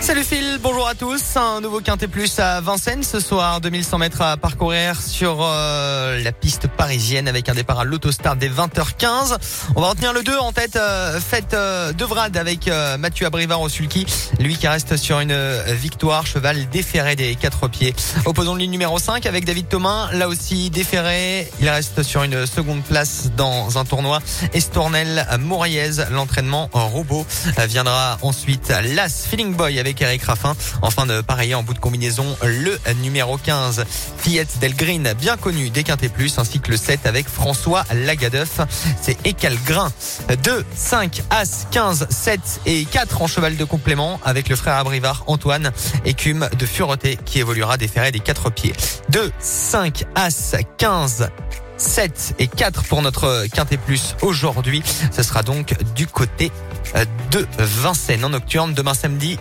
Salut Phil, bonjour à tous. Un nouveau Quintet Plus à Vincennes ce soir, 2100 mètres à parcourir sur euh, la piste parisienne avec un départ à l'autostart dès 20h15. On va retenir le 2 en tête, euh, fête euh, de Vrad avec euh, Mathieu Abrivard au sulky. Lui qui reste sur une victoire, cheval déféré des quatre pieds. Opposons le ligne numéro 5 avec David Thomas, là aussi déféré. Il reste sur une seconde place dans un tournoi. Estournel Moriez, l'entraînement robot viendra ensuite Las Feeling Boy Eric Raffin. Enfin de pareiller en bout de combinaison le numéro 15 Fiat Del Green, bien connu des Quintet Plus, ainsi que le 7 avec François Lagadeuf. C'est Écal Grain. 2, 5, As, 15, 7 et 4 en cheval de complément avec le frère Abrivard Antoine, écume de Fureté qui évoluera déféré des 4 pieds. 2, 5, As, 15, 7 et 4 pour notre Quintet Plus aujourd'hui. Ce sera donc du côté de Vincennes en nocturne demain samedi.